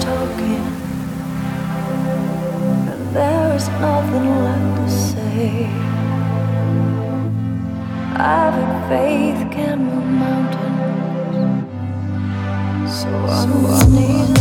talking, but there is nothing left to say. I've faith can move mountains, so I'm so kneeling.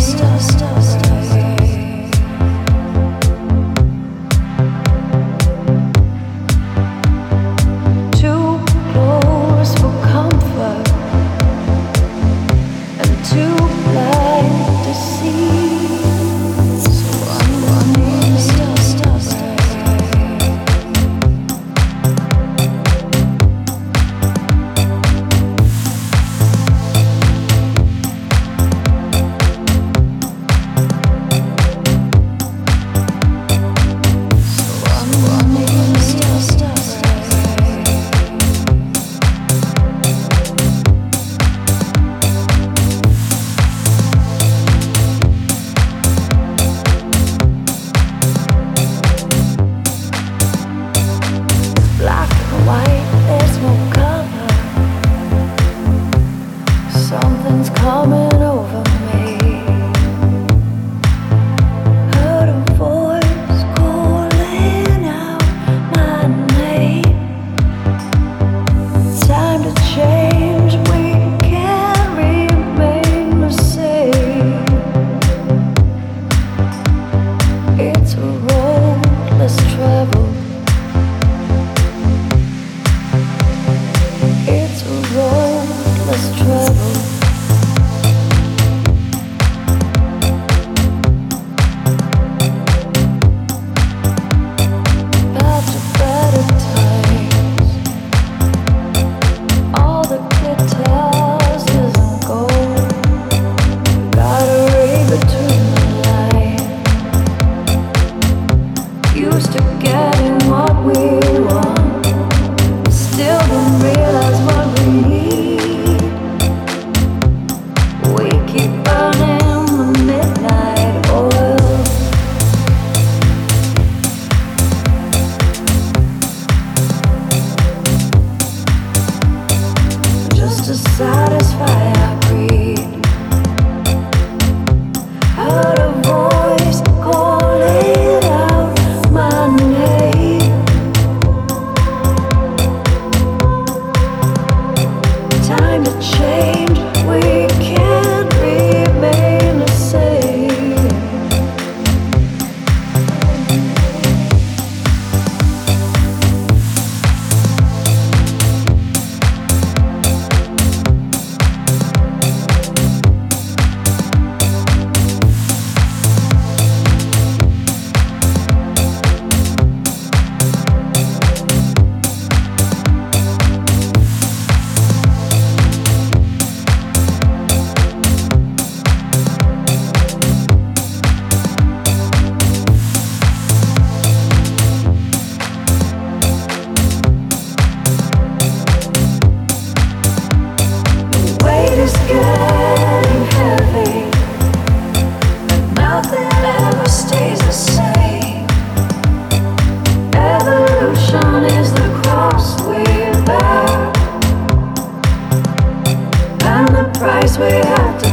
sweetheart.